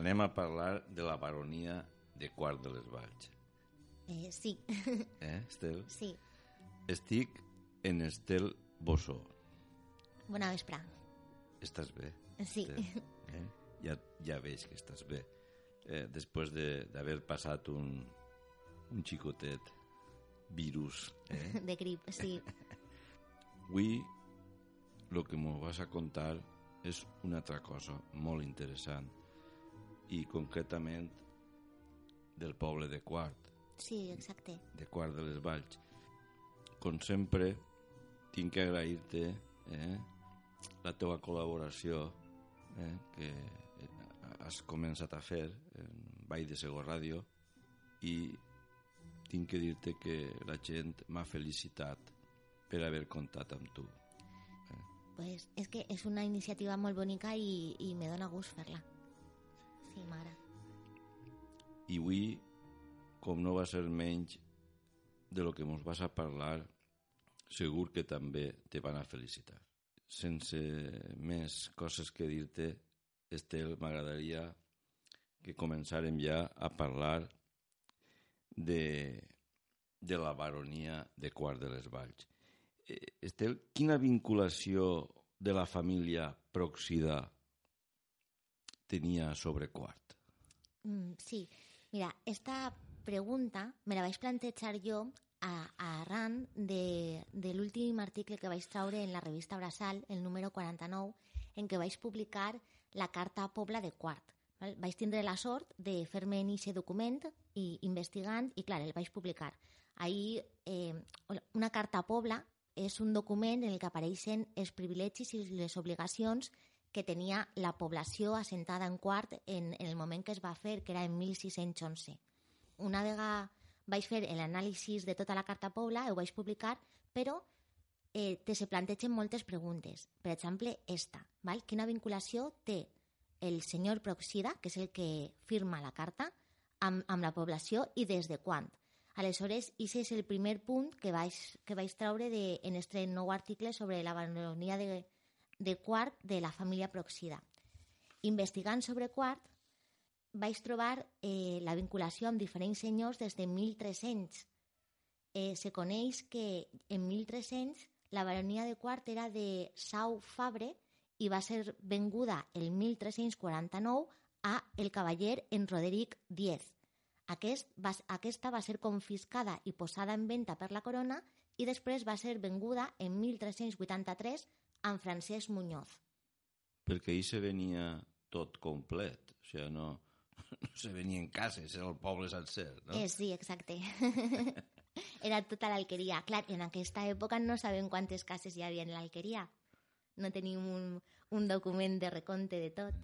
anem a parlar de la baronia de Quart de les Valls. Eh, sí, Eh, Estel? sí. Estic en Estel Bossó. Bona vespre. Estàs bé? Sí. Estel? Eh? Ja, ja veig que estàs bé. Eh, després de- d'haver passat un, un xicotet virus. Eh? De grip, sí. Avui el que m'ho vas a contar és una altra cosa molt interessant i concretament del poble de Quart, Sí, exacte. de Quart de les Valls. Com sempre, tinc que agrair-te eh, la teva col·laboració eh, que has començat a fer en Vall de Segó Ràdio i tinc que dir-te que la gent m'ha felicitat per haver comptat amb tu. Pues és que és una iniciativa molt bonica i, i me dóna gust fer-la. Sí, m'agrada. I avui, com no va ser menys de lo que mos vas a parlar, segur que també te van a felicitar. Sense més coses que dir-te, Estel, m'agradaria que començarem ja a parlar de, de la baronia de Quart de les Valls. Eh, Estel, quina vinculació de la família Proxida tenia sobre Quart? Mm, sí, mira, esta pregunta me la vaig plantejar jo a, a arran de, de l'últim article que vaig traure en la revista Brasal, el número 49, en què vaig publicar la Carta a Pobla de Quart. Val? Vaig tindre la sort de fer-me en aquest document i investigant, i clar, el vaig publicar. Ahir, eh, una Carta a Pobla és un document en el que apareixen els privilegis i les obligacions que tenia la població assentada en Quart en, en el moment que es va fer, que era en 1611. Una vegada vaig fer l'anàlisi de tota la Carta Pobla, ho vaig publicar, però eh, te se plantegen moltes preguntes. Per exemple, esta. Val? Quina vinculació té el senyor Proxida, que és el que firma la carta, amb, amb la població i des de quan? Aleshores, aquest és el primer punt que vaig, que vaig traure de, en este nou article sobre la baronia de, de Quart de la família Proxida. Investigant sobre Quart, vaig trobar eh, la vinculació amb diferents senyors des de 1300. Eh, se coneix que en 1300 la baronia de Quart era de Sau Fabre i va ser venguda el 1349 a el cavaller en Roderic X. Aquest va, aquesta va ser confiscada i posada en venda per la corona i després va ser venguda en 1383 amb Francesc Muñoz. perquè ahir se venia tot complet, o sigui, no, no se venia en cases, era el poble sencer, no? Eh, sí, exacte. Era tota l'alqueria. Clar, en aquesta època no sabem quantes cases hi havia en l'alqueria. No tenim un, un document de recompte de tot.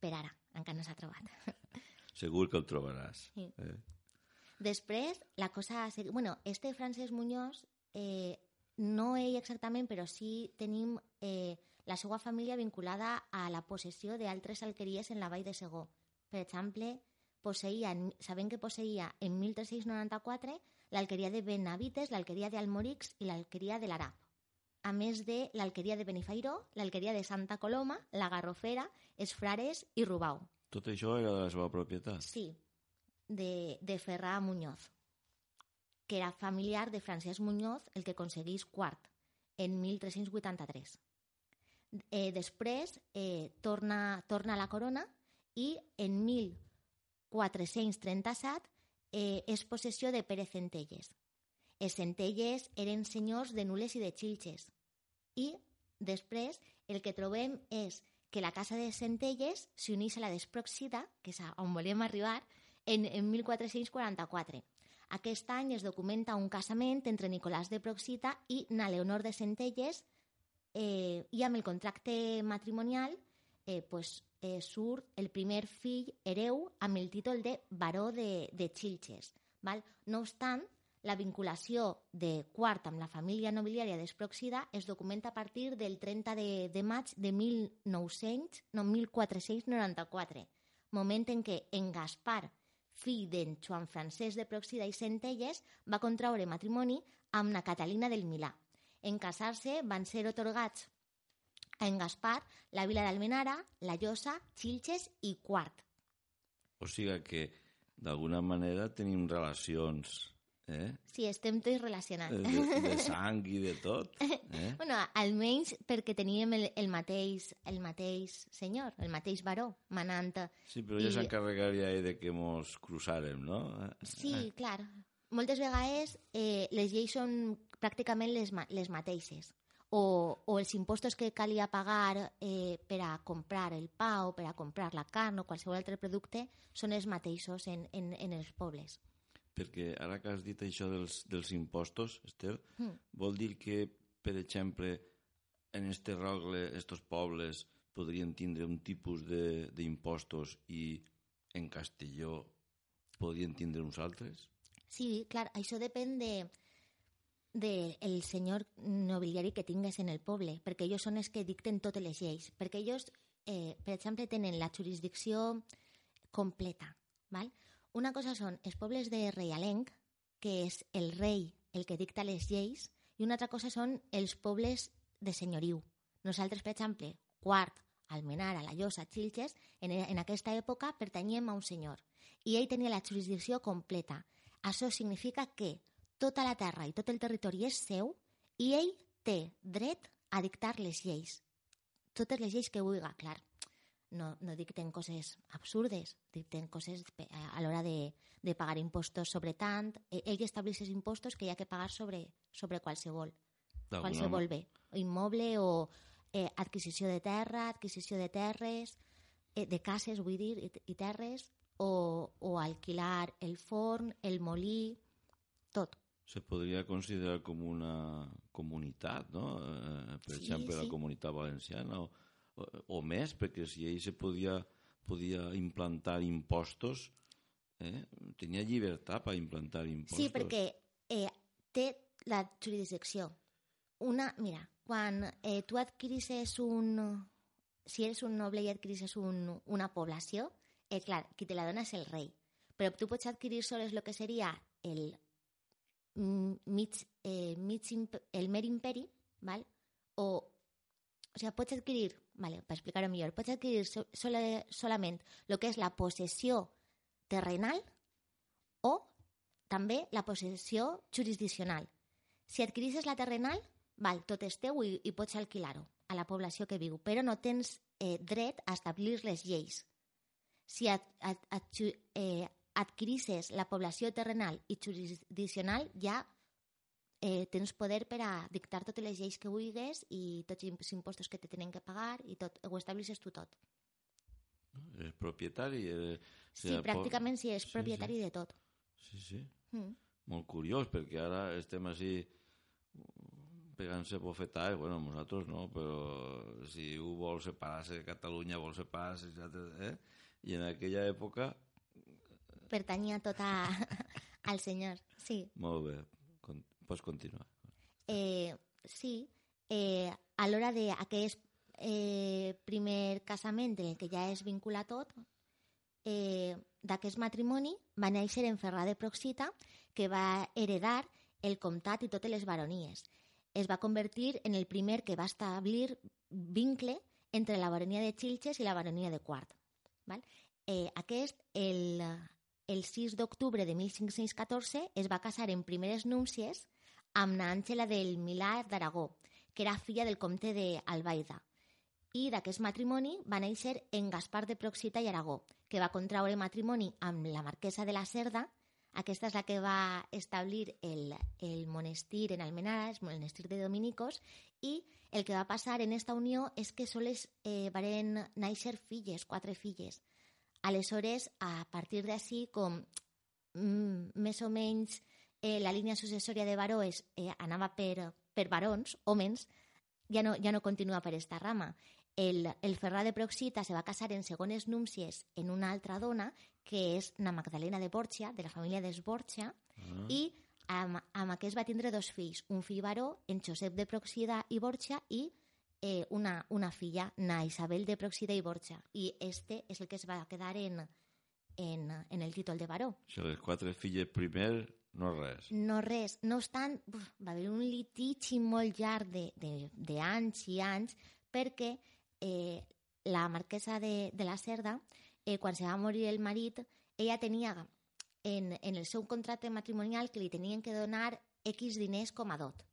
Per ara, encara no s'ha trobat. Segur que el trobaràs. Sí. Eh? Després, la cosa... Bueno, este Francesc Muñoz, eh, no ell exactament, però sí tenim eh, la seva família vinculada a la possessió d'altres alqueries en la vall de Segó. Per exemple, posseïa, sabem que posseïa en 1394 l'alqueria de Benavites, l'alqueria d'Almorix i l'alqueria de l'Arab. A més de l'alqueria de Benifairó, l'alqueria de Santa Coloma, la Garrofera, els Frares i Rubau. Tot això era de la seva propietat. Sí, de, de Ferrà Muñoz, que era familiar de Francesc Muñoz, el que aconseguís quart, en 1383. Eh, després eh, torna, torna a la corona i en 1437 eh, és possessió de Pere Centelles. Els Centelles eren senyors de Nules i de Xilxes. I després el que trobem és que la casa de Centelles s'uneix a la d'Esproxida, que és on volíem arribar, en, en 1444. Aquest any es documenta un casament entre Nicolàs de Proxita i na Leonor de Centelles eh, i amb el contracte matrimonial eh, pues, eh, surt el primer fill hereu amb el títol de baró de, de Xilxes. Val? No obstant, la vinculació de Quart amb la família nobiliària d'Esproxida es documenta a partir del 30 de, de maig de 1900, no, 1494, moment en què en Gaspar, fill d'en Joan Francesc de Proxida i Centelles, va contraure matrimoni amb na Catalina del Milà. En casar-se van ser otorgats a en Gaspar la vila d'Almenara, la Llosa, Xilxes i Quart. O sigui que, d'alguna manera, tenim relacions eh? Sí, estem tots relacionats. de, de sang i de tot. Eh? bueno, almenys perquè teníem el, el, mateix, el mateix senyor, el mateix baró, manant... Sí, però ja I... s'encarregaria de que mos cruzàrem, no? Sí, eh. clar. Moltes vegades eh, les lleis són pràcticament les, les mateixes o, o els impostos que calia pagar eh, per a comprar el pa o per a comprar la carn o qualsevol altre producte són els mateixos en, en, en els pobles perquè ara que has dit això dels, dels impostos, Estel, mm. vol dir que, per exemple, en este rogle, estos pobles podrien tindre un tipus d'impostos i en Castelló podrien tindre uns altres? Sí, clar, això depèn de, de el senyor nobiliari que tingues en el poble, perquè ells són els que dicten totes les lleis, perquè ells, eh, per exemple, tenen la jurisdicció completa, val? Una cosa són els pobles de reialenc, que és el rei el que dicta les lleis, i una altra cosa són els pobles de senyoriu. Nosaltres, per exemple, Quart, Almenara, La Llosa, Xilxes, en, en aquesta època pertanyem a un senyor i ell tenia la jurisdicció completa. Això significa que tota la terra i tot el territori és seu i ell té dret a dictar les lleis. Totes les lleis que vulgui, clar no, no dicten coses absurdes, dicten coses a l'hora de, de pagar impostos sobre tant. E, ell estableix els impostos que hi ha que pagar sobre, sobre qualsevol, qualsevol bé, immoble o eh, adquisició de terra, adquisició de terres, eh, de cases, vull dir, i, i terres, o, o alquilar el forn, el molí, tot. Se podria considerar com una comunitat, no? Eh, per sí, exemple, sí. la comunitat valenciana o o més, perquè si ell se podia, podia implantar impostos, eh, tenia llibertat per implantar impostos. Sí, perquè eh, té la jurisdicció. Una, mira, quan eh, tu adquirisses un... Si eres un noble i adquirisses un, una població, eh, clar, qui te la dona és el rei. Però tu pots adquirir sols el que seria el mig, eh, mig el mer imperi, val? o o sigui, pots adquirir, vale, per explicar-ho millor, pots adquirir so, sola, solament el que és la possessió terrenal o també la possessió jurisdiccional. Si adquirisses la terrenal, val, tot és teu i, i pots alquilar-ho a la població que viu, però no tens eh, dret a establir les lleis. Si ad, ad, ad, eh, adquirisses la població terrenal i jurisdiccional, ja eh, tens poder per a dictar totes les lleis que vulguis i tots els impostos que te tenen que pagar i tot, ho establisses tu tot. És propietari? Eh, sí, pràcticament sí, és propietari sí. de tot. Sí, sí. Mm. Molt curiós, perquè ara estem així pegant-se bofetades, bueno, nosaltres no, però si un vol separar-se de Catalunya, vol separar-se, eh? i en aquella època... Pertanyia tot a, al senyor, sí. Molt bé. Pots continuar. Eh, sí, eh, a l'hora d'aquest eh, primer casament en el que ja es vincula tot, eh, d'aquest matrimoni va néixer en Ferrà de Proxita, que va heredar el comtat i totes les baronies. Es va convertir en el primer que va establir vincle entre la baronia de Xilxes i la baronia de Quart. Val? Eh, aquest, el, el 6 d'octubre de 1514, es va casar en primeres núncies amb n'Àngela del Milà d'Aragó, que era filla del comte d'Albaida. I d'aquest matrimoni va néixer en Gaspar de Proxita i Aragó, que va contraure matrimoni amb la marquesa de la Cerda, aquesta és la que va establir el, el monestir en Almenara, el monestir de Dominicos, i el que va passar en esta unió és que soles eh, varen néixer filles, quatre filles. Aleshores, a partir d'ací, com mm, més o menys eh, la línia successòria de Baroes eh, anava per, per barons, homes, ja no, ja no continua per esta rama. El, el Ferrà de Proxita se va casar en segones númcies en una altra dona, que és na Magdalena de Borja, de la família d'Esborja, ah. i amb, amb aquest va tindre dos fills, un fill baró, en Josep de Proxida i Borja, i eh, una, una filla, na Isabel de Proxida i Borja. I este és el que es va quedar en, en, en el títol de baró. Si les quatre filles primer no res. No res. No obstant, uf, va haver un litigi molt llarg d'anys i anys perquè eh, la marquesa de, de la Cerda eh, quan se va morir el marit, ella tenia en, en el seu contracte matrimonial que li tenien que donar X diners com a dot.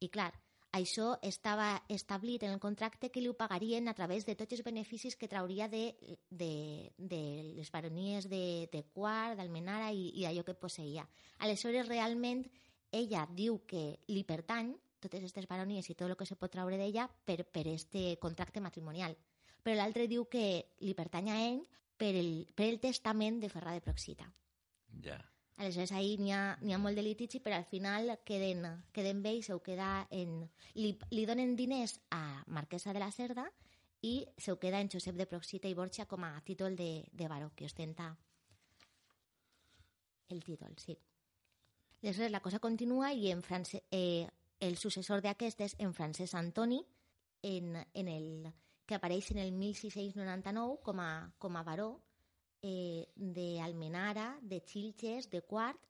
I clar, això estava establit en el contracte que li ho pagarien a través de tots els beneficis que trauria de, de, de les baronies de, de Quart, d'Almenara i, i allò que posseïa. Aleshores, realment, ella diu que li pertany totes aquestes baronies i tot el que se pot traure d'ella per, per este contracte matrimonial. Però l'altre diu que li pertany a ell per el, per el testament de Ferrà de Proxita. Ja. Aleshores, ahir n'hi ha, ha molt de litigi, però al final queden, queden bé i se ho queda en... Li, li donen diners a Marquesa de la Cerda i se ho queda en Josep de Proxita i Borja com a títol de, de baró, que ostenta el títol, sí. Aleshores, la cosa continua i en France, eh, el successor d'aquest és en Francesc Antoni, en, en el, que apareix en el 1699 com a, com a baró eh, d'Almenara, de Xilxes, de Quart,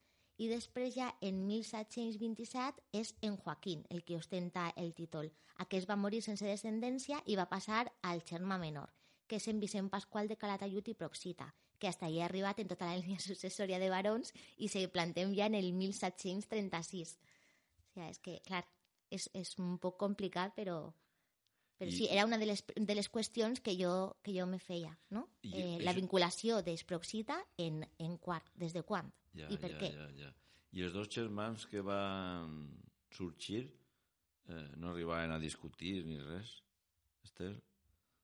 i després ja en 1727 és en Joaquín el que ostenta el títol. Aquest va morir sense descendència i va passar al germà menor, que és en Vicent Pasqual de Calatayud i Proxita, que hasta allà ha arribat en tota la línia successòria de barons i se plantem ja en el 1736. O sigui, és que, clar, és, és un poc complicat, però, però I- sí, era una de les, de les qüestions que jo, que jo me feia, no? I Eh, la això- vinculació d'Esproxita en, en quart, des de quan Ja, i per ja, què. Ja, ja. I els dos germans que van sorgir eh, no arribaven a discutir ni res, Estel?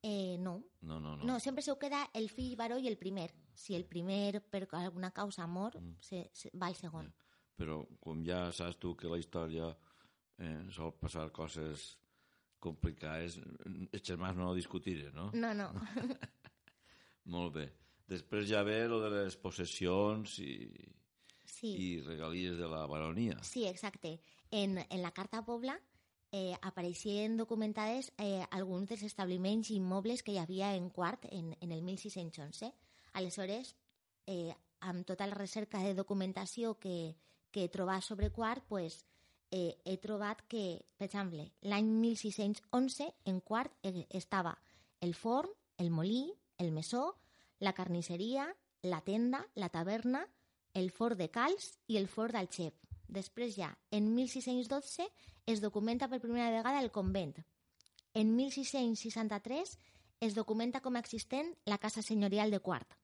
Eh, no. No, no, no. no, sempre se queda el fill baró i el primer. Si el primer per alguna causa mor, Mm. se, se, va el segon. Però com ja saps tu que la història eh, sol passar coses complicades, els germans no discutiren, no? No, no. Molt bé. Després ja ve lo de les possessions i, Sí. i regalies de la baronia. Sí, exacte. En, en la Carta Pobla eh, apareixien documentades eh, alguns dels establiments immobles que hi havia en Quart en, en el 1611. Aleshores, eh, amb tota la recerca de documentació que, que he trobat sobre Quart, pues, eh, he trobat que, per exemple, l'any 1611 en Quart eh, estava el forn, el molí, el mesó, la carnisseria, la tenda, la taverna, el fort de Calç i el fort d'Alxep. Després ja, en 1612 es documenta per primera vegada el convent. En 1663 es documenta com a existent la casa senyorial de Quart.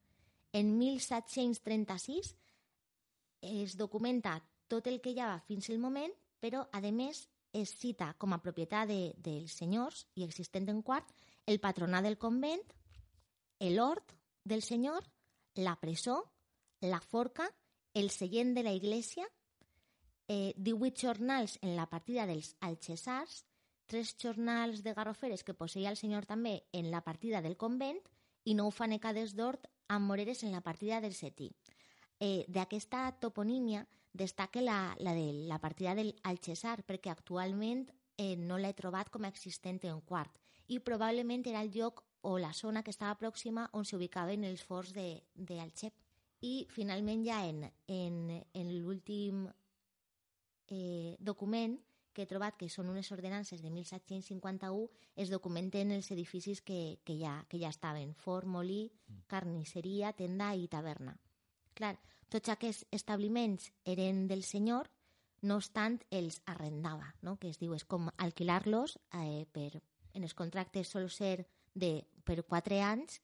En 1736 es documenta tot el que hi havia fins al moment, però, a més, es cita com a propietat de, dels senyors i existent en Quart el patronat del convent, l'hort del senyor, la presó, la forca, el seient de la iglesia, eh, 18 jornals en la partida dels alxessars, tres jornals de garroferes que posseïa el senyor també en la partida del convent i nou fanecades d'hort amb moreres en la partida del setí. Eh, D'aquesta toponímia destaca la, la de la partida del Alxessar perquè actualment eh, no l'he trobat com a existent en quart i probablement era el lloc o la zona que estava pròxima on s'ubicaven els forts d'Alxep. I finalment ja en, en, en l'últim eh, document que he trobat, que són unes ordenances de 1751, es documenten els edificis que, que, ja, que ja estaven, fort, molí, carnisseria, tenda i taverna. Clar, tots aquests establiments eren del senyor, no obstant els arrendava, no? que es diu, és com alquilar-los eh, per, en els contractes sol ser de, per quatre anys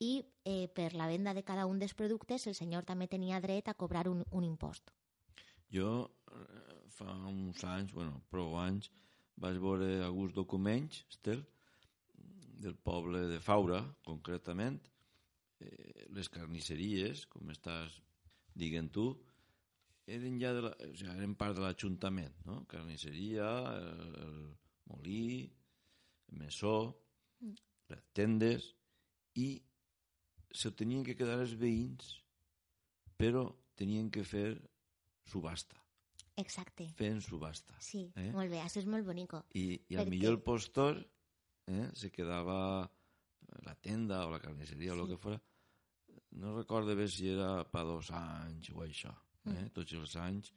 i eh, per la venda de cada un dels productes el senyor també tenia dret a cobrar un, un impost. Jo eh, fa uns anys, bueno, prou anys, vaig veure alguns documents, Estel, del poble de Faura, concretament, eh, les carnisseries, com estàs dient tu, eren ja de la, o sigui, eren part de l'Ajuntament, no? Carnisseria, el, el molí, el mesó, les tendes, i se tenien que quedar els veïns, però tenien que fer subhasta, Exacte. fent subhasta. Sí, Eh? molt bé, això és molt bonico. I, i al millor el postor eh, se quedava la tenda o la carnisseria o el Sí. que fora. No recordo bé si era per dos anys o això. Eh? Mm. Tots els anys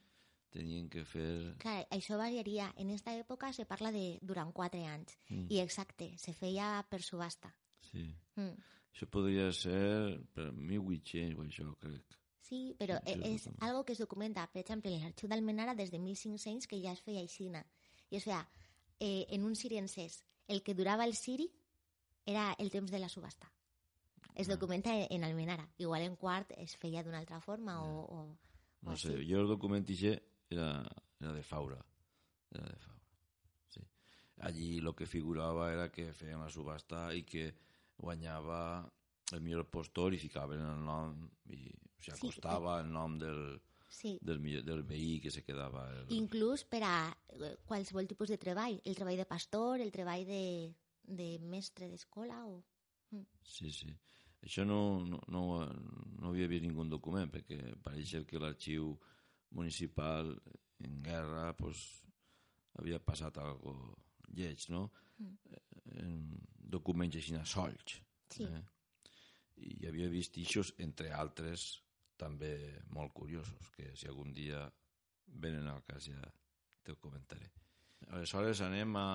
tenien que fer... Clar, això variaria. En aquesta època se parla de durant quatre anys. Mm. I exacte, se feia per subhasta. Sí. Mm. Això podria ser per 1800 o això, crec. Sí, però Sí, sí, és sí. algo que es documenta, per exemple, en l'arxiu d'Almenara des de 1500 que ja es feia aixina. I es feia eh, en un siri encès. El que durava el siri era el temps de la subhasta. Es Ah. documenta en, en Almenara. Igual en quart es feia d'una altra forma o, o, o No sé, així. jo el document era, era de Faura. Era de Faura. Sí. Allí lo que figurava era que feien la subhasta i que guanyava el millor postor i ficaven el nom i o sigui, Sí, acostava el nom del, Sí, del, millor- del veí que se quedava el... inclús per a eh, qualsevol tipus de treball. El treball de pastor, el treball de, de mestre d'escola o... Sí, sí. Això no, no, no, no havia vist ningú document, perquè pareix que l'arxiu municipal en guerra pues, havia passat algo lleig, no? Mm. En documents així solts. Sí. Eh? I havia vist ixos, entre altres, també molt curiosos, que si algun dia venen al cas ja te'l comentaré. Aleshores anem a,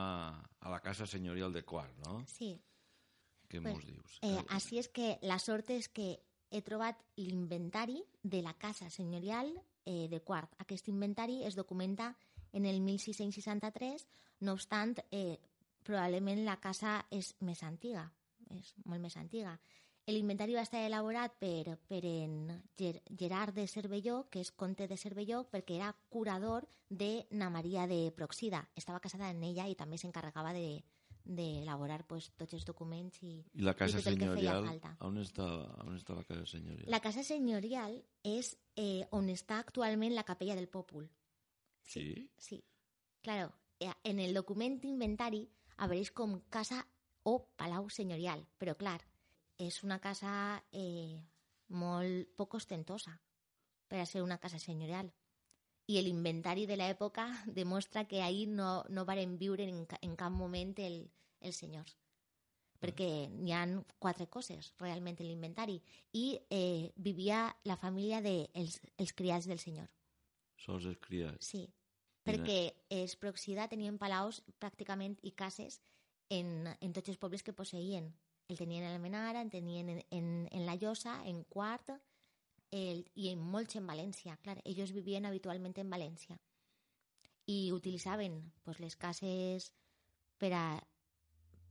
a la casa senyorial de Quart, no? Sí. Què Pues, mos dius? Eh, així és que la sort és que he trobat l'inventari de la casa senyorial eh, de Quart. Aquest inventari es documenta en el 1663, no obstant, eh, probablement la casa és més antiga, és molt més antiga. L'inventari va estar elaborat per, per en Ger Gerard de Cervelló, que és comte de Cervelló, perquè era curador de Na Maria de Proxida. Estava casada en ella i també s'encarregava de d'elaborar pues, tots els documents i, I la casa i tot el que feia senyorial, falta. on està, on està la casa senyorial? La casa senyorial és eh, on està actualment la capella del Pòpul. Sí? Sí. Claro, eh, en el document inventari apareix com casa o palau senyorial, però clar, és una casa eh, molt poc ostentosa per a ser una casa senyorial. I l'inventari de l'època demostra que ahir no, no varen viure en, en cap moment el, els senyors. Perquè n'hi han quatre coses realment en l'inventari. I eh, vivia la família dels de els, els criats del senyor. Sols els criats. Sí, Quina- perquè els Proxida tenien palaus pràcticament i cases en, en tots els pobles que posseïen. El tenien a Almenara, en tenien en, en, en La Llosa, en Quart, el, i en molts en València. Clar, ells vivien habitualment en València. I utilitzaven pues, les cases per a,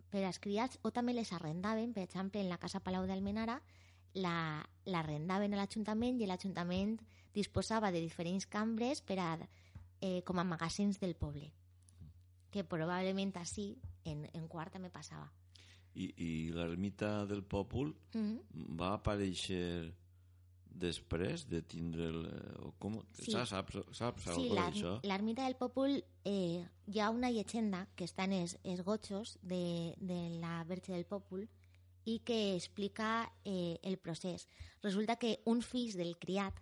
per als criats o també les arrendaven, per exemple, en la Casa Palau d'Almenara, la- l'arrendaven a l'Ajuntament i l'Ajuntament disposava de diferents cambres per a, eh, com a magasins del poble que probablement així en, en quart també passava I, i l'ermita del Pòpul mm -hmm. va aparèixer després de tindre el... O com, Sí. saps, saps, saps Sí, d'això? l'ermita del Pòpul eh, hi ha una llegenda que està en els, els gotxos de, de la Verge del Pòpul i que explica eh, el procés. Resulta que un fill del criat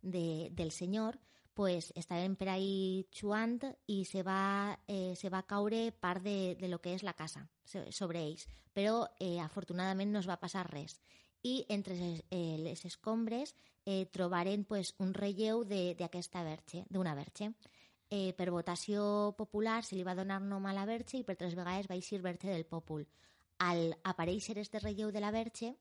de, del senyor pues, estaven per ahí xuant i se va, eh, se va caure part de, de lo que és la casa so- sobre ells. Però eh, afortunadament no es va passar res. I entre les, eh, les escombres eh, trobaren pues, un relleu d'aquesta verge, d'una verge. Eh, per votació popular se li va donar nom a la verge i per tres vegades va eixir verge del pòpul. Al aparèixer este relleu de la verge,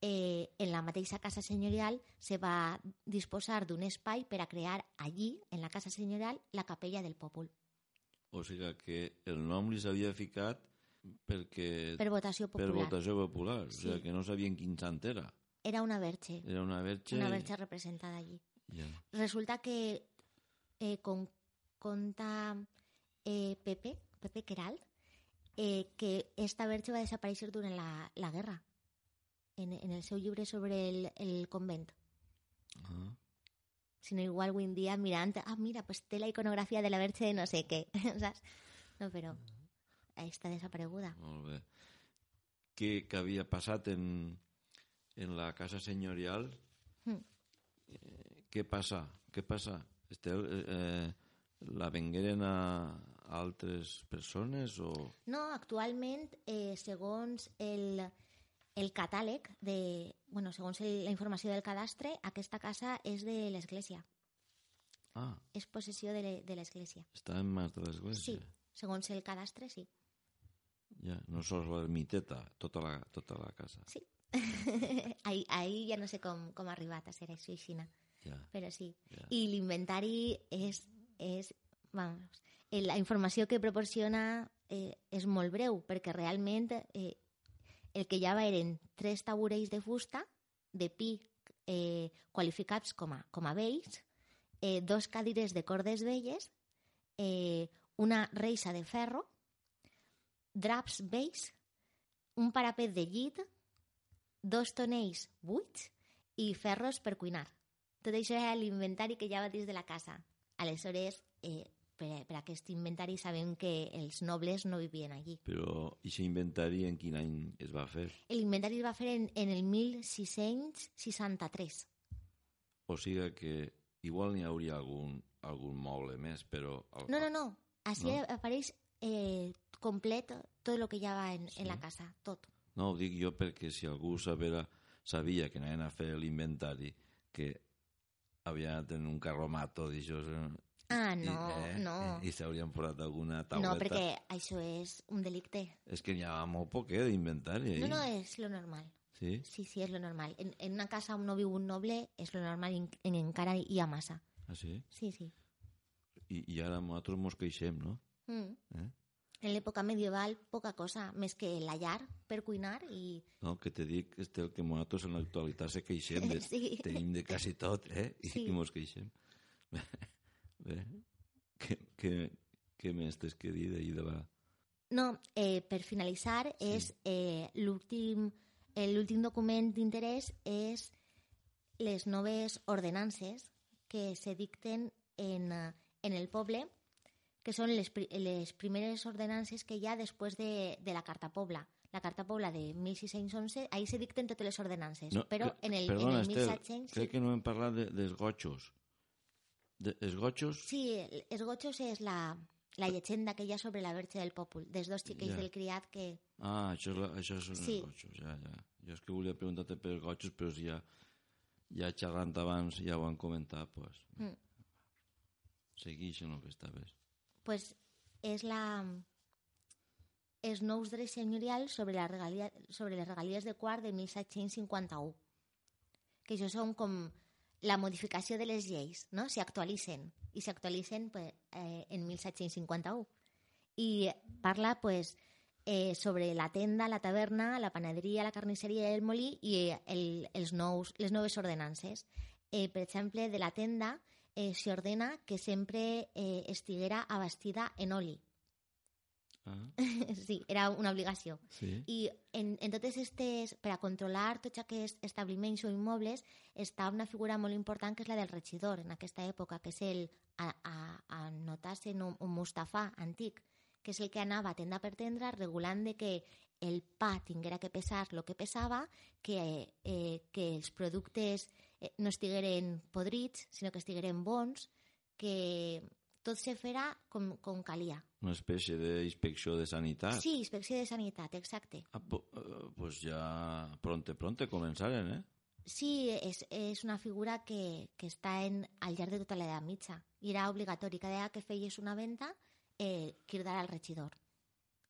eh, en la mateixa casa senyorial se va disposar d'un espai per a crear allí, en la casa senyorial, la capella del pòpul, O sigui que el nom li s'havia ficat perquè... per votació per popular. votació popular. Sí. O sigui que no sabien quin sant era. Era una verge, Era una verge... una verge representada allí. Resulta que, eh, com conta eh, Pepe, Pepe Queralt, eh, que esta verge va desaparèixer durant la, la guerra, en, en el seu llibre sobre el, el convent. Ah. sinó igual avui en mirant, ah, mira, pues té la iconografia de la verge de no sé què, saps? No, però està desapareguda. Molt bé. Què, què havia passat en, en la casa senyorial? Mm. Eh, què passa? Què passa? Esteu, eh, eh, la vengueren a, altres persones o... No, actualment, eh, segons el, el catàleg, de, bueno, segons el, la informació del cadastre, aquesta casa és de l'Església, Ah, és possessió de l'Església. està en mans de l'església. Sí, segons el cadastre, sí. Ja, no sols l'ermiteta, tota la, tota la casa. Sí. ahí, ahí ja no sé com, com ha arribat a ser això aixina, Ja, però sí. ja. I l'inventari és, és vamos, eh, la informació que proporciona eh, és molt breu, perquè realment eh, el que hi havia eren tres taburells de fusta, de pi, eh, qualificats com a, com a vells, eh, dos cadires de cordes velles, eh, una reixa de ferro, draps vells, un parapet de llit, dos tonells buits i ferros per cuinar. Tot això era l'inventari que hi havia dins de la casa. Aleshores, eh, per, per aquest inventari sabem que els nobles no vivien allí. Però aquest inventari en quin any es va fer? L'inventari es va fer en, en el 1663. O sigui que igual n'hi hauria algun, algun moble més, però... El, No, no, no. Així No? apareix eh, complet tot el que hi havia en, Sí? en la casa, tot. No, ho dic jo perquè si algú sabera, sabia que anaven a fer l'inventari, que havia de tenir un carromato d'aixòs... eh, Ah, i, no, eh, no. I, i s'haurien posat alguna tauleta. No, perquè això és un delicte. És que n'hi ha molt poc, eh, d'inventari. No, no, és lo normal. Sí? Sí, sí, és lo normal. En, en una casa on no viu un noble és lo normal i en, en encara hi ha massa. Ah, sí? Sí, sí. I, i ara nosaltres mos queixem, no? Mm. Eh? En l'època medieval, poca cosa, més que la llar per cuinar i... No, que te dic este, el que nosaltres en l'actualitat se queixem. De, Sí. Tenim de quasi tot, eh? I, Sí. i mos queixem. Bé, bé. Què, què, què més tens que dir d'ahir de la... No, eh, per finalitzar, Sí. és eh, l'últim eh, l'últim document d'interès és les noves ordenances que se dicten en, eh, en el poble, que són les, les primeres ordenances que hi ha després de, de la Carta Pobla. La Carta Pobla de 1611, ahí se dicten totes les ordenances, però que- en el, perdona, en el Estel, 1700... crec que no hem parlat de, dels gotxos. De, els gotxos? Sí, el- els gotxos és la, la llegenda que hi ha sobre la verge del pòpul, dels dos xiquets Ja. del criat que... Ah, això, és la- això són Sí. els gotxos, ja, ja. Jo és que volia preguntar-te per els gotxos, però si ja, ja xerrant abans ja ho han comentat, pues. Mm. Seguix en el que estaves. Pues és la els nous drets senyorials sobre, la regalia, sobre les regalies de quart de 1751 que això són com la modificació de les lleis, no? S'actualitzen i s'actualitzen pues, eh, en 1751 i parla pues, eh, sobre la tenda, la taverna, la panaderia, la carnisseria i el molí i el, els nous, les noves ordenances. Eh, per exemple, de la tenda eh, s'ordena que sempre eh, estiguera abastida en oli. Ah, sí, era una obligació. sí. I en, en totes aquestes, per a controlar tots aquests establiments o immobles, està una figura molt important que és la del regidor en aquesta època, que és el, a, a, a notar-se un, un Mustafà antic, que és el que anava tenda per tenda regulant de que el pa tinguera que pesar el que pesava, que, eh, que els productes no estigueren podrits, sinó que estigueren bons, que tot se farà com, com calia. Una espècie d'inspecció de sanitat. Sí, inspecció de sanitat, exacte. Ah, po, eh, pues ja pronte, pronte començaren, eh? Sí, és, és una figura que, que està en, al llarg de tota l'edat mitja. I era obligatori. Cada vegada que feies una venda, eh, cridar al regidor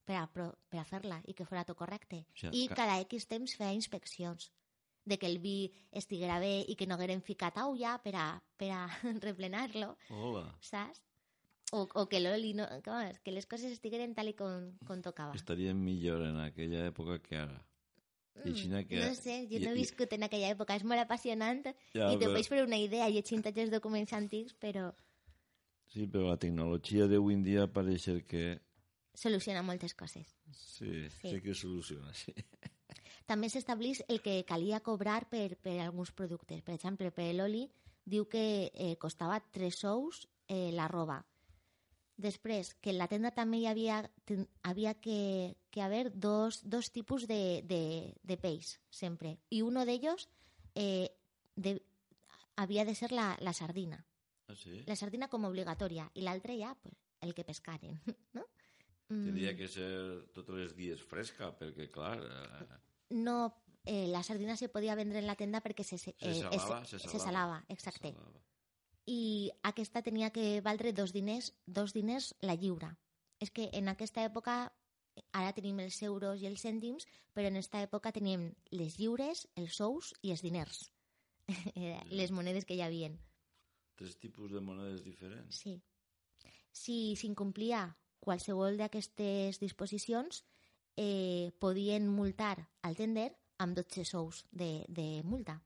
per a, per a fer-la i que fos tot correcte. O sea, I ca- cada X temps feia inspeccions de que el vi estiguera bé i que no hagueren ficat aulla per a, per a replenar-lo, saps? O, o que l'oli no... Que, vamos, que les coses estigueren tal i com, com tocava. Estarien millor en aquella època que ara. I aixina que... Mm, No sé, jo no he viscut en aquella època, és molt apassionant Ja, i te però- pots fer una idea llegint els documents antics, però Sí, però la tecnologia d'avui en dia pareix que... soluciona moltes coses. Sí, Sí. sí, que soluciona, sí. També s'establís el que calia cobrar per, per alguns productes. Per exemple, per l'oli diu que eh, costava 3 sous eh, la roba. Després, que en la tenda també hi havia, ten, havia que, que haver dos, dos tipus de, de, de peix, sempre. I uno d'ells eh, de, havia de ser la, la sardina. Ah, sí? La sardina com obligatòria i l'altre ja pues, el que pescaren, no? Tindria Mm, que ser tots els dies fresca, perquè, clar... Eh, No, eh, la sardina se podia vendre en la tenda perquè se, se, Se eh, salava, es- se se salava. salava, exacte. salava. I aquesta tenia que valdre dos diners, dos diners la lliura. És que en aquesta època ara tenim els euros i els cèntims, però en aquesta època teníem les lliures, els sous i els diners. Era les monedes que hi havien. Tres tipus de monedes diferents. Sí. Si s'incomplia qualsevol d'aquestes disposicions, eh, podien multar al tender amb 12 sous de, de multa.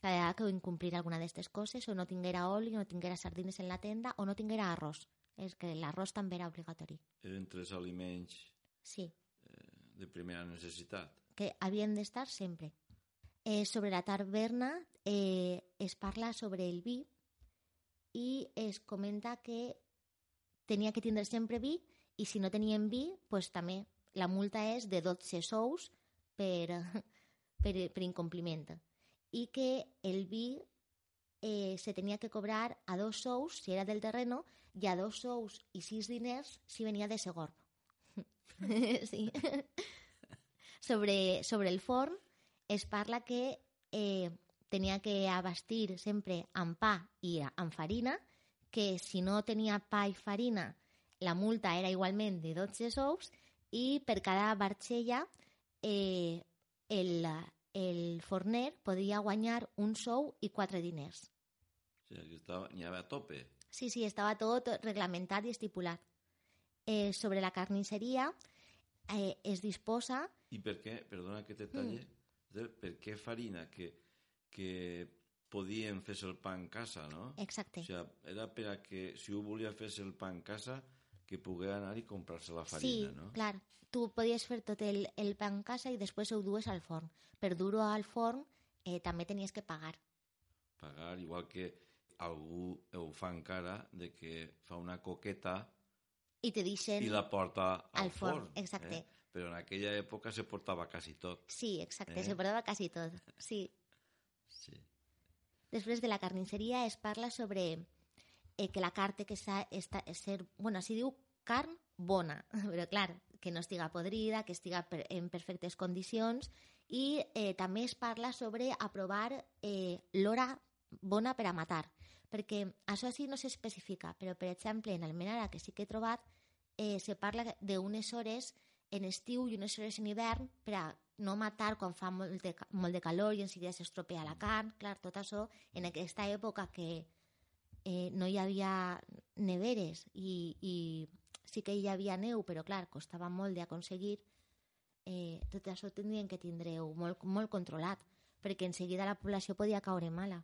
Cada vegada que incomplira alguna d'aquestes coses, o no tinguera oli, o no tinguera sardines en la tenda, o no tinguera arròs. És que l'arròs també era obligatori. Eren tres aliments Sí, de primera necessitat. que havien d'estar sempre. Eh, sobre la taverna eh, es parla sobre el vi i es comenta que tenia que tindre sempre vi i si no tenien vi, pues també la multa és de 12 sous per, per, per incompliment. I que el vi eh, se tenia que cobrar a dos sous si era del terreno i a dos sous i sis diners si venia de Segorb. sí. sobre, sobre el forn es parla que eh, tenia que abastir sempre amb pa i amb farina, que si no tenia pa i farina la multa era igualment de 12 sous i per cada barxella eh, el, el forner podia guanyar un sou i quatre diners. O sigui, estava, n'hi havia a tope. Sí, sí, estava tot reglamentat i estipulat. Eh, sobre la carnisseria eh, es disposa... I per què, perdona que te talle, mm. per què farina? Que, que podien fer-se el pa en casa, no? Exacte. O sigui, era per a que si un volia fer-se el pa en casa, que pogués anar i comprar-se la farina, sí, no? clar. Tu podies fer tot el, el pa en casa i després ho dues al forn. Per dur-ho al forn eh, també tenies que pagar. Pagar, igual que algú ho fa encara, de que fa una coqueta I te deixen... i la porta al, al forn, exacte. Eh? Però en aquella època se portava quasi tot. Sí, exacte, Eh? se portava quasi tot. Sí. Sí. Després de la carnisseria es parla sobre eh, que la carn té que sa, esta, ser... Bueno, s'hi diu carn bona, però clar, que no estiga podrida, que estiga per, en perfectes condicions. I eh, també es parla sobre aprovar eh, l'hora bona per a matar, perquè això sí no s'especifica, però per exemple en Almenara, que sí que he trobat, eh, se parla d'unes hores en estiu i unes hores en hivern per a no matar quan fa molt de, molt de calor i en seguida s'estropea la carn, clar, tot això en aquesta època que eh, no hi havia neveres i, i sí que hi havia neu, però clar, costava molt d'aconseguir, eh, tot això tindrien que tindre-ho molt, molt controlat, perquè en seguida la població podia caure mala.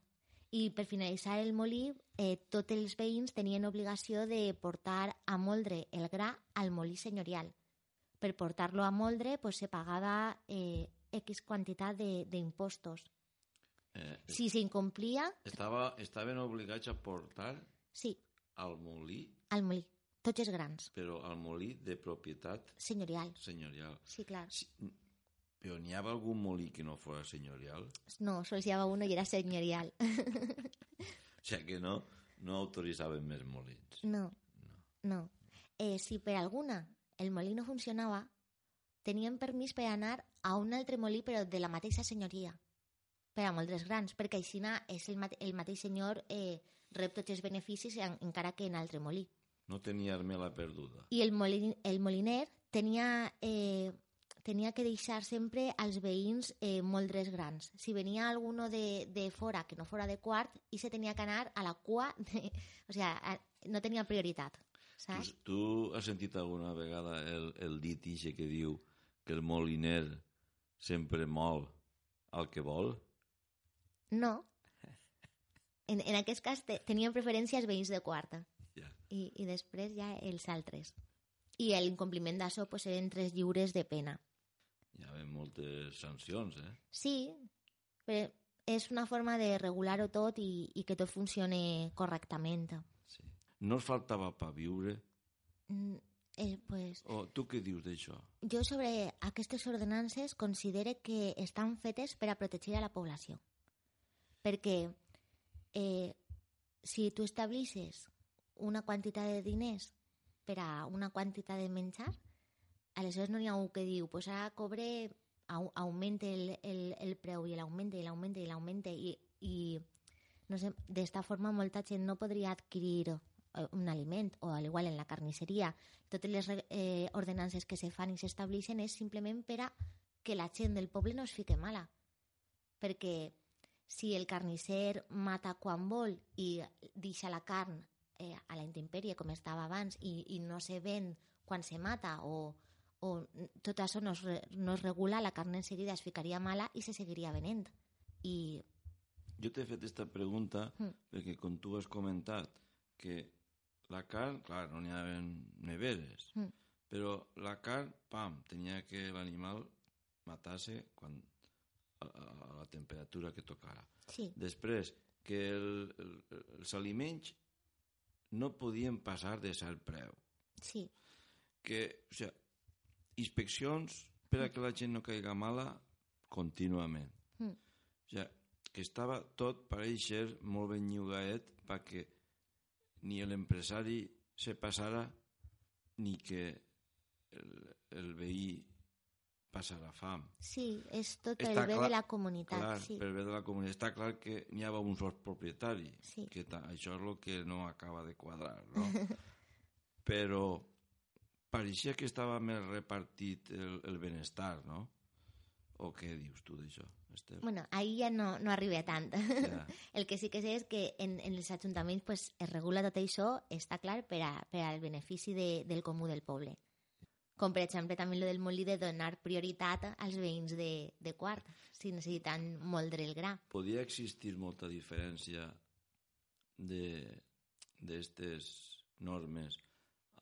I per finalitzar el molí, eh, tots els veïns tenien obligació de portar a moldre el gra al molí senyorial. Per portar-lo a moldre pues, se pagava eh, X quantitat d'impostos. Eh, Si s'incomplia, estava, estaven obligats a portar sí, al molí, al molí. Tots els grans, però al molí de propietat senyorial. senyorial. Sí, clar. Sí, però n'hi havia algun molí que no fos senyorial? No, sols hi havia uno i era senyorial. O sigui que no, no autoritzaven més molins. No, no. Eh, si per alguna el molí no funcionava, tenien permís per anar a un altre molí però de la mateixa senyoria, per a moldres grans, perquè així és el, mate el mateix senyor eh, rep tots els beneficis en, encara que en altre molí. No tenia armela perduda. I el, molin, el moliner tenia, eh, tenia que deixar sempre als veïns eh, moldres grans. Si venia alguno de, de fora que no fora de quart, i se tenia que anar a la cua, de, o sigui, a, no tenia prioritat. Tu, Saps? tu has sentit alguna vegada el, el dit ixe que diu que el moliner sempre mol el que vol? No. En, en aquest cas te, tenien preferència els veïns de quarta Ja. i, i després ja els altres. I l'incompliment d'això pues, eren tres lliures de pena. Hi havia moltes sancions, eh? Sí, però és una forma de regular-ho tot i, i que tot funcione correctament. Sí. No us faltava pa viure? Mm, eh, pues, O tu què dius d'això? jo sobre aquestes ordenances considere que estan fetes per a protegir a la població. Perquè eh, si tu establisses una quantitat de diners per a una quantitat de menjar, aleshores no n'hi ha un que diu pues ara cobre, au, augmente el, el, el preu i l'augmente i l'augmente i l'augmente i, i no sé, d'esta forma molta gent no podria adquirir eh, un aliment, o al igual en la carnisseria, totes les eh, ordenances que se fan i s'estableixen és simplement per a que la gent del poble no es fique mala. Perquè si el carnisser mata quan vol i deixa la carn eh, a la intempèrie com estava abans i, i no se ven quan se mata o, o tot això no es, no es regula, la carn en seguida es ficaria mala i se seguiria venent. I... Jo t'he fet aquesta pregunta mm. perquè, com tu has comentat, que la carn, clar, no n'hi havia neveres, mm. però la carn, pam, tenia que l'animal matar-se quan a, a la temperatura que tocara. Sí. Després, que el, el, els aliments no podien passar de cert preu. Sí. Que, o sigui, inspeccions per a que la gent no caiga mala contínuament. Mm. O sigui, que estava tot, pareix ser, molt ben lliugaet perquè ni l'empresari se passara ni que el, el veí passarà fam. Sí, és tot Està el bé clar, de la comunitat. Clar, sí. per bé de la comunitat. Està clar que n'hi havia un sol propietari, sí. que això és el que no acaba de quadrar, no? Però pareixia que estava més repartit el, el benestar, no? O què dius tu d'això, Esther? Bueno, ahir ja no, no arriba tant. Ja. El que sí que sé és que en, en els ajuntaments pues, es regula tot això, està clar, per, a, per al benefici de, del comú del poble. Com, per exemple, també lo del molí de donar prioritat als veïns de, de quart, si necessiten moldre el gra. Podia existir molta diferència d'aquestes normes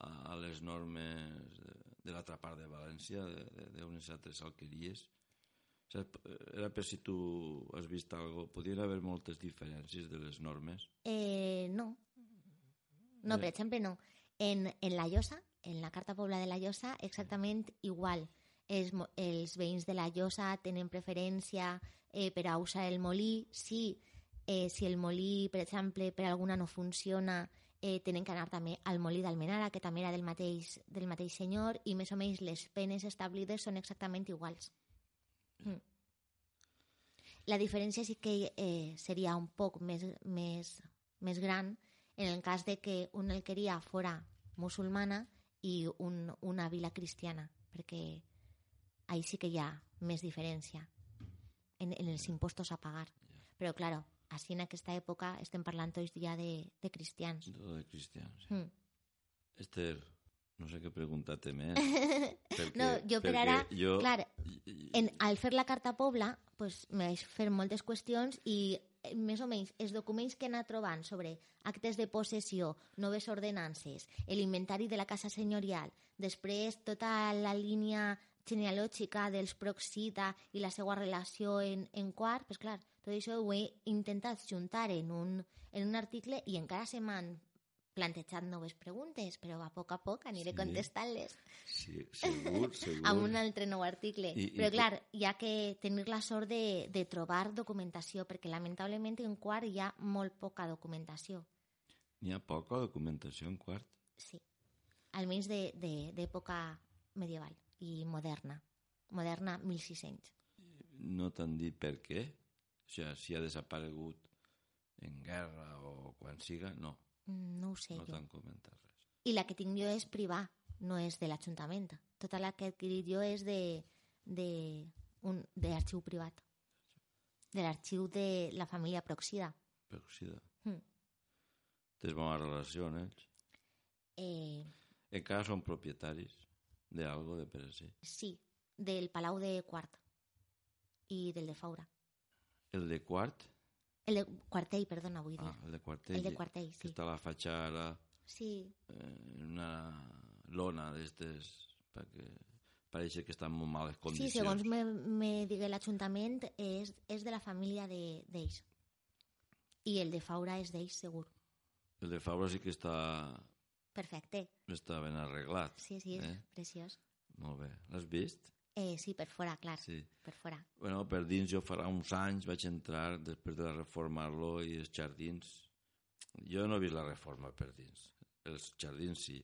a, les normes de, de l'altra part de València, d'unes altres alqueries. Era per si tu has vist alguna cosa. Podien haver moltes diferències de les normes? Eh, no. No, per exemple, no. En, en la Llosa, en la Carta Pobla de la Llosa, exactament igual. Els, els veïns de la Llosa tenen preferència eh, per a usar el molí. Sí, eh, si el molí, per exemple, per alguna no funciona, eh, tenen que anar també al molí d'Almenara, que també era del mateix, del mateix senyor, i més o menys les penes establides són exactament iguals. Mm. La diferència sí que eh, seria un poc més, més, més gran en el cas de que una alqueria fora musulmana i un, una vila cristiana, perquè ahí sí que hi ha més diferència en, en els impostos a pagar. Però, claro, així en aquesta època estem parlant tots ja de, de cristians. De cristians. Mm. Esther, no sé què preguntar-te més. perquè, no, jo per ara, jo... clar, en, al fer la carta pobla, pues, me vaig fer moltes qüestions i més o menys els documents que he anat trobant sobre actes de possessió, noves ordenances, l'inventari de la casa senyorial, després tota la línia genealògica dels Proxita i la seva relació en, en quart, pues clar, tot això ho he intentat juntar en un, en un article i encara se m'han plantejat noves preguntes, però a poc a poc aniré sí. contestant-les. Sí, segur, segur. amb un altre nou article. I, però, i... clar, hi ha que tenir la sort de, de trobar documentació, perquè lamentablement en quart hi ha molt poca documentació. N'hi ha poca documentació en quart? Sí, almenys d'època medieval i moderna. Moderna 1600. No t'han dit per què? O sigui, si ha desaparegut en guerra o quan siga, no. Mm, no ho sé no t'han comentat res. I la que tinc jo és privà, no és de l'Ajuntament. Tota la que he adquirit jo és de, de, un, de arxiu privat. De l'arxiu de la família Proxida. Proxida. Mm. Tens bona relació amb ells? Eh... Encara són propietaris d'algo de Peresí? Sí, del Palau de Quart i del de Faura. El de Quart? El de Quartell, perdona, vull dir. Ah, el de Quartell. El de Quartell, sí. Que està a la fatxada. Sí. Eh, una lona d'estes perquè pareix que està en molt males condicions. Sí, segons me, me digué l'Ajuntament, és, és de la família d'ells. I el de Faura és d'ells, segur. El de Faura sí que està... Perfecte. Està ben arreglat. Sí, sí, és eh? preciós. Molt bé. L'has vist? Eh, sí, per fora, clar. Sí. Per fora. Bueno, per dins jo farà uns anys vaig entrar després de reformar-lo i els jardins... Jo no he vist la reforma per dins. Els jardins sí.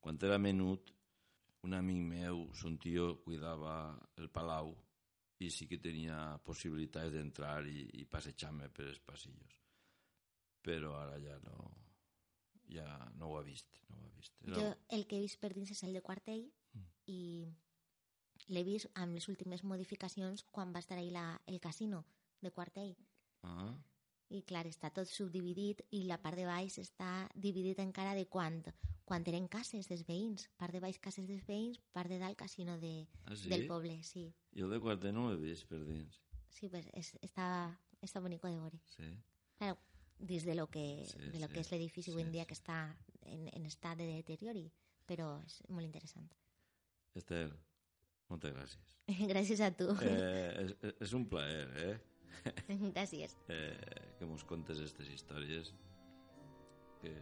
Quan era menut, un amic meu, son tio, cuidava el palau i sí que tenia possibilitats d'entrar i, i passejar-me per els passillos. Però ara ja no... ja no ho ha vist. No ho ha vist. Jo el que he vist per dins és el de Quartell Mm. i l'he vist amb les últimes modificacions quan va estar ahí la, el casino de Quartell. Ah, I clar, està tot subdividit i la part de baix està dividit encara de quan, quan eren cases dels veïns. Part de baix cases dels veïns, part de dalt casino de, ah sí? del poble, sí. Jo de quartet no l'he vist per dins. Sí, pues es, està, està bonico de veure. Sí? Claro, des de lo que, Sí, de lo sí. que és l'edifici avui Sí, en dia sí. que està en, en estat de deteriori, però és molt interessant. Esther, moltes gràcies. Gràcies a tu. Eh, és, és un plaer, eh? Gràcies. eh, que mos contes aquestes històries que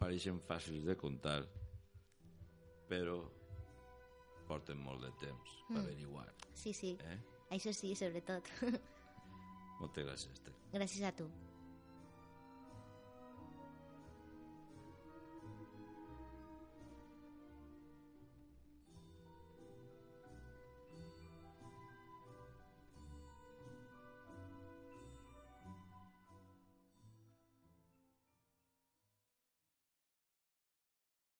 pareixen fàcils de contar però porten molt de temps per Mm. averiguar Sí, sí, eh? això sí, sobretot. moltes gràcies Esther Gràcies a tu.